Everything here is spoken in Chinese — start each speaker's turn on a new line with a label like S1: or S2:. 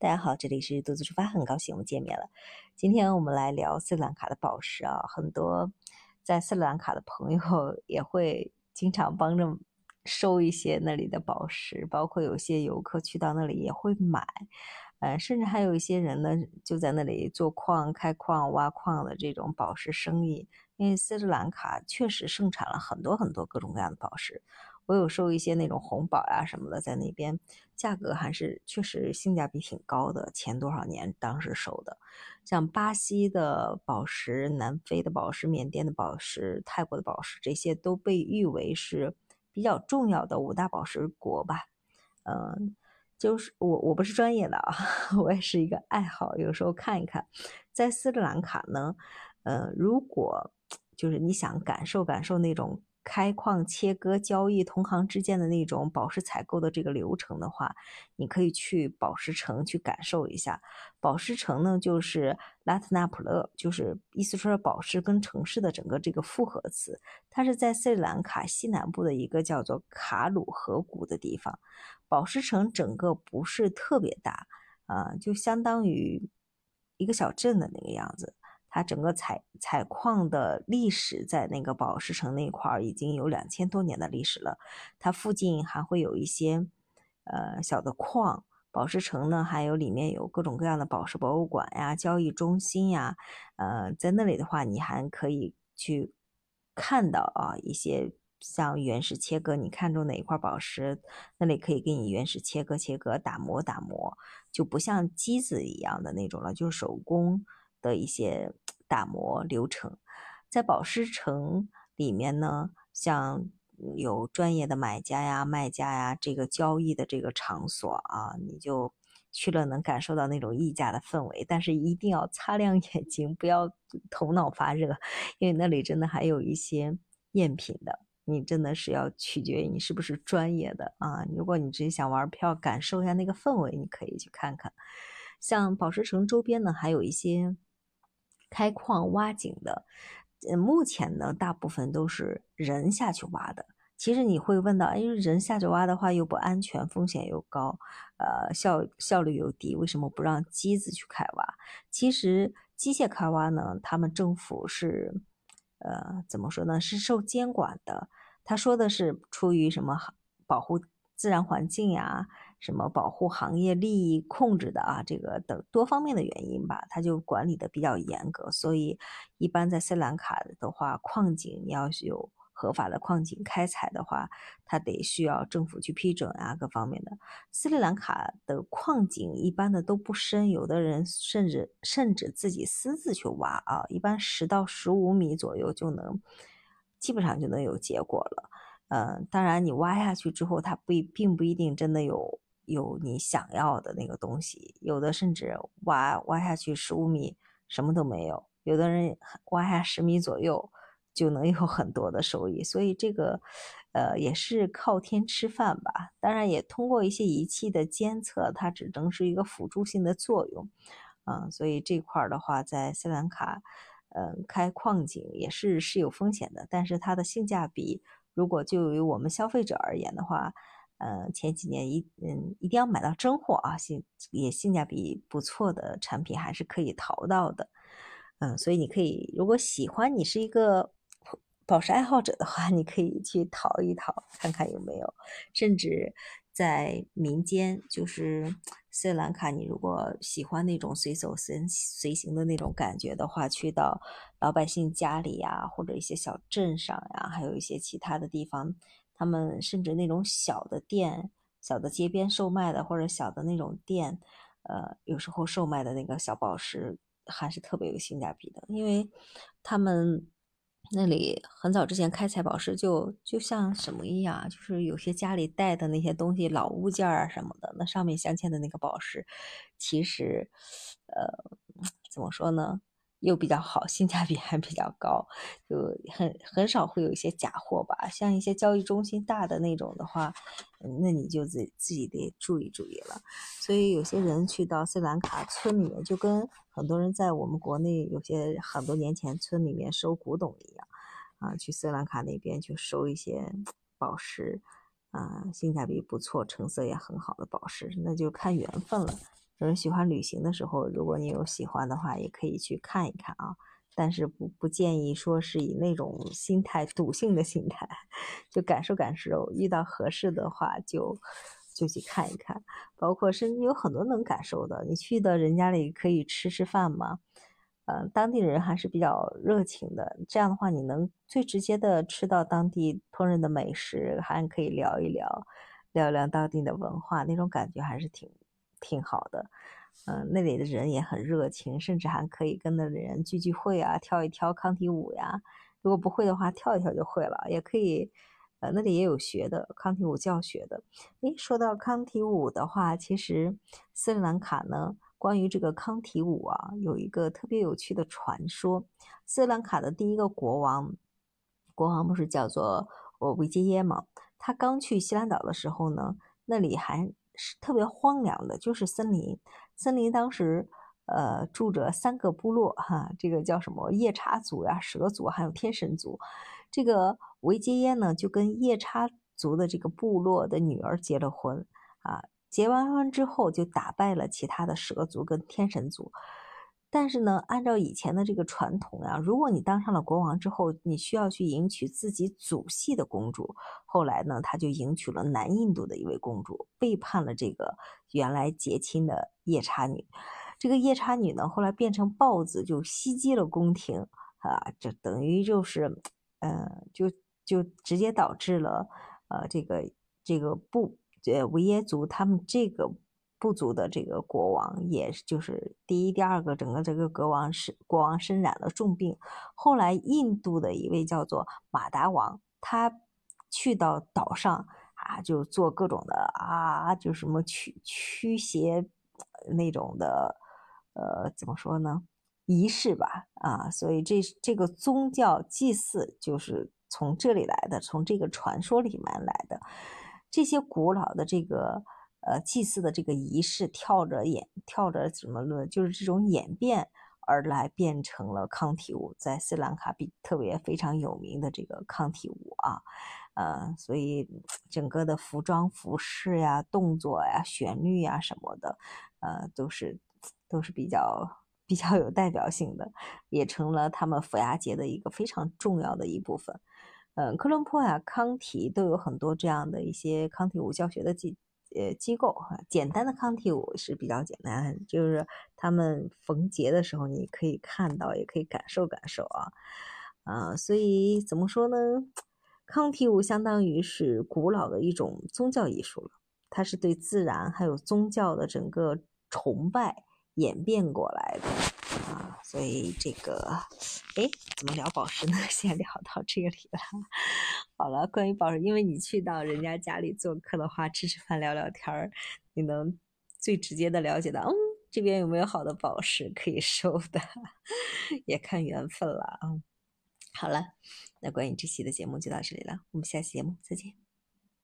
S1: 大家好，这里是独自出发，很高兴我们见面了。今天我们来聊斯里兰卡的宝石啊，很多在斯里兰卡的朋友 也会经常帮着收一些那里的宝石，包括有些游客去到那里也会买，呃，甚至还有一些人呢就在那里做矿、开矿、挖矿的这种宝石生意。因为斯里兰卡确实盛产了很多很多各种各样的宝石。我有收一些那种红宝呀什么的，在那边价格还是确实性价比挺高的。前多少年当时收的，像巴西的宝石、南非的宝石、缅甸的宝石、泰国的宝石，这些都被誉为是比较重要的五大宝石国吧。嗯，就是我我不是专业的啊，我也是一个爱好，有时候看一看。在斯里兰卡呢，呃，如果就是你想感受感受那种。开矿、切割、交易，同行之间的那种宝石采购的这个流程的话，你可以去宝石城去感受一下。宝石城呢，就是拉特纳普勒，就是意思说宝石跟城市的整个这个复合词。它是在斯里兰卡西南部的一个叫做卡鲁河谷的地方。宝石城整个不是特别大啊，就相当于一个小镇的那个样子。它整个采采矿的历史在那个宝石城那块儿已经有两千多年的历史了。它附近还会有一些呃小的矿。宝石城呢，还有里面有各种各样的宝石博物馆呀、交易中心呀。呃，在那里的话，你还可以去看到啊一些像原石切割，你看中哪一块宝石，那里可以给你原石切割切割、打磨打磨，就不像机子一样的那种了，就是手工。的一些打磨流程，在宝石城里面呢，像有专业的买家呀、卖家呀，这个交易的这个场所啊，你就去了，能感受到那种溢价的氛围。但是一定要擦亮眼睛，不要头脑发热，因为那里真的还有一些赝品的。你真的是要取决于你是不是专业的啊。如果你只是想玩票，感受一下那个氛围，你可以去看看。像宝石城周边呢，还有一些。开矿挖井的，目前呢，大部分都是人下去挖的。其实你会问到，哎，人下去挖的话又不安全，风险又高，呃，效效率又低，为什么不让机子去开挖？其实机械开挖呢，他们政府是，呃，怎么说呢？是受监管的。他说的是出于什么保护自然环境呀？什么保护行业利益控制的啊，这个等多方面的原因吧，它就管理的比较严格。所以一般在斯里兰卡的话，矿井你要有合法的矿井开采的话，它得需要政府去批准啊，各方面的。斯里兰卡的矿井一般的都不深，有的人甚至甚至自己私自去挖啊，一般十到十五米左右就能，基本上就能有结果了。嗯，当然你挖下去之后，它不并不一定真的有。有你想要的那个东西，有的甚至挖挖下去十五米什么都没有，有的人挖下十米左右就能有很多的收益，所以这个呃也是靠天吃饭吧。当然也通过一些仪器的监测，它只能是一个辅助性的作用，嗯，所以这块的话，在斯兰卡，嗯，开矿井也是是有风险的，但是它的性价比，如果就于我们消费者而言的话。呃，前几年一嗯，一定要买到真货啊，性也性价比不错的产品还是可以淘到的，嗯，所以你可以，如果喜欢你是一个宝石爱好者的话，你可以去淘一淘，看看有没有，甚至在民间，就是斯里兰卡，你如果喜欢那种随走随随行的那种感觉的话，去到老百姓家里呀，或者一些小镇上呀，还有一些其他的地方。他们甚至那种小的店、小的街边售卖的，或者小的那种店，呃，有时候售卖的那个小宝石还是特别有性价比的，因为他们那里很早之前开采宝石就就像什么一样，就是有些家里带的那些东西、老物件啊什么的，那上面镶嵌的那个宝石，其实，呃，怎么说呢？又比较好，性价比还比较高，就很很少会有一些假货吧。像一些交易中心大的那种的话，那你就自自己得注意注意了。所以有些人去到斯里兰卡村里面，就跟很多人在我们国内有些很多年前村里面收古董一样，啊，去斯里兰卡那边去收一些宝石，啊，性价比不错、成色也很好的宝石，那就看缘分了。有人喜欢旅行的时候，如果你有喜欢的话，也可以去看一看啊。但是不不建议说是以那种心态 赌性的心态，就感受感受，遇到合适的话就就去看一看。包括甚至有很多能感受的，你去的人家里可以吃吃饭嘛。嗯，当地人还是比较热情的，这样的话你能最直接的吃到当地烹饪的美食，还可以聊一聊，聊聊当地的文化，那种感觉还是挺挺好的。嗯，那里的人也很热情，甚至还可以跟那里人聚聚会啊，跳一跳康体舞呀。如果不会的话，跳一跳就会了。也可以，呃，那里也有学的康体舞教学的。诶，说到康体舞的话，其实斯里兰卡呢。关于这个康体舞啊，有一个特别有趣的传说。斯里兰卡的第一个国王，国王不是叫做呃维杰耶吗？他刚去西兰岛的时候呢，那里还特别荒凉的，就是森林。森林当时呃住着三个部落哈，这个叫什么夜叉族呀、蛇族还有天神族。这个维杰耶呢就跟夜叉族的这个部落的女儿结了婚啊。结完婚之后，就打败了其他的蛇族跟天神族。但是呢，按照以前的这个传统呀，如果你当上了国王之后，你需要去迎娶自己祖系的公主。后来呢，他就迎娶了南印度的一位公主，背叛了这个原来结亲的夜叉女。这个夜叉女呢，后来变成豹子，就袭击了宫廷啊，这等于就是，嗯，就就直接导致了，呃，这个这个不。呃维耶族他们这个部族的这个国王，也就是第一、第二个，整个这个国王是国王身染了重病。后来印度的一位叫做马达王，他去到岛上啊，就做各种的啊，就什么驱驱邪那种的，呃，怎么说呢？仪式吧，啊，所以这这个宗教祭祀就是从这里来的，从这个传说里面来的。这些古老的这个呃祭祀的这个仪式，跳着演跳着什么论，就是这种演变而来，变成了康体舞，在斯里兰卡比特别非常有名的这个康体舞啊，呃，所以整个的服装服饰呀、动作呀、旋律呀什么的，呃，都是都是比较比较有代表性的，也成了他们佛牙节的一个非常重要的一部分。嗯，科伦坡呀、康体都有很多这样的一些康体舞教学的机呃机构哈。简单的康体舞是比较简单，就是他们逢节的时候你可以看到，也可以感受感受啊。啊，所以怎么说呢？康体舞相当于是古老的一种宗教艺术了，它是对自然还有宗教的整个崇拜演变过来的。所以这个，哎，怎么聊宝石呢？先聊到这里了。好了，关于宝石，因为你去到人家家里做客的话，吃吃饭、聊聊天儿，你能最直接的了解到，嗯，这边有没有好的宝石可以收的，也看缘分了啊。好了，那关于这期的节目就到这里了，我们下期节目再见。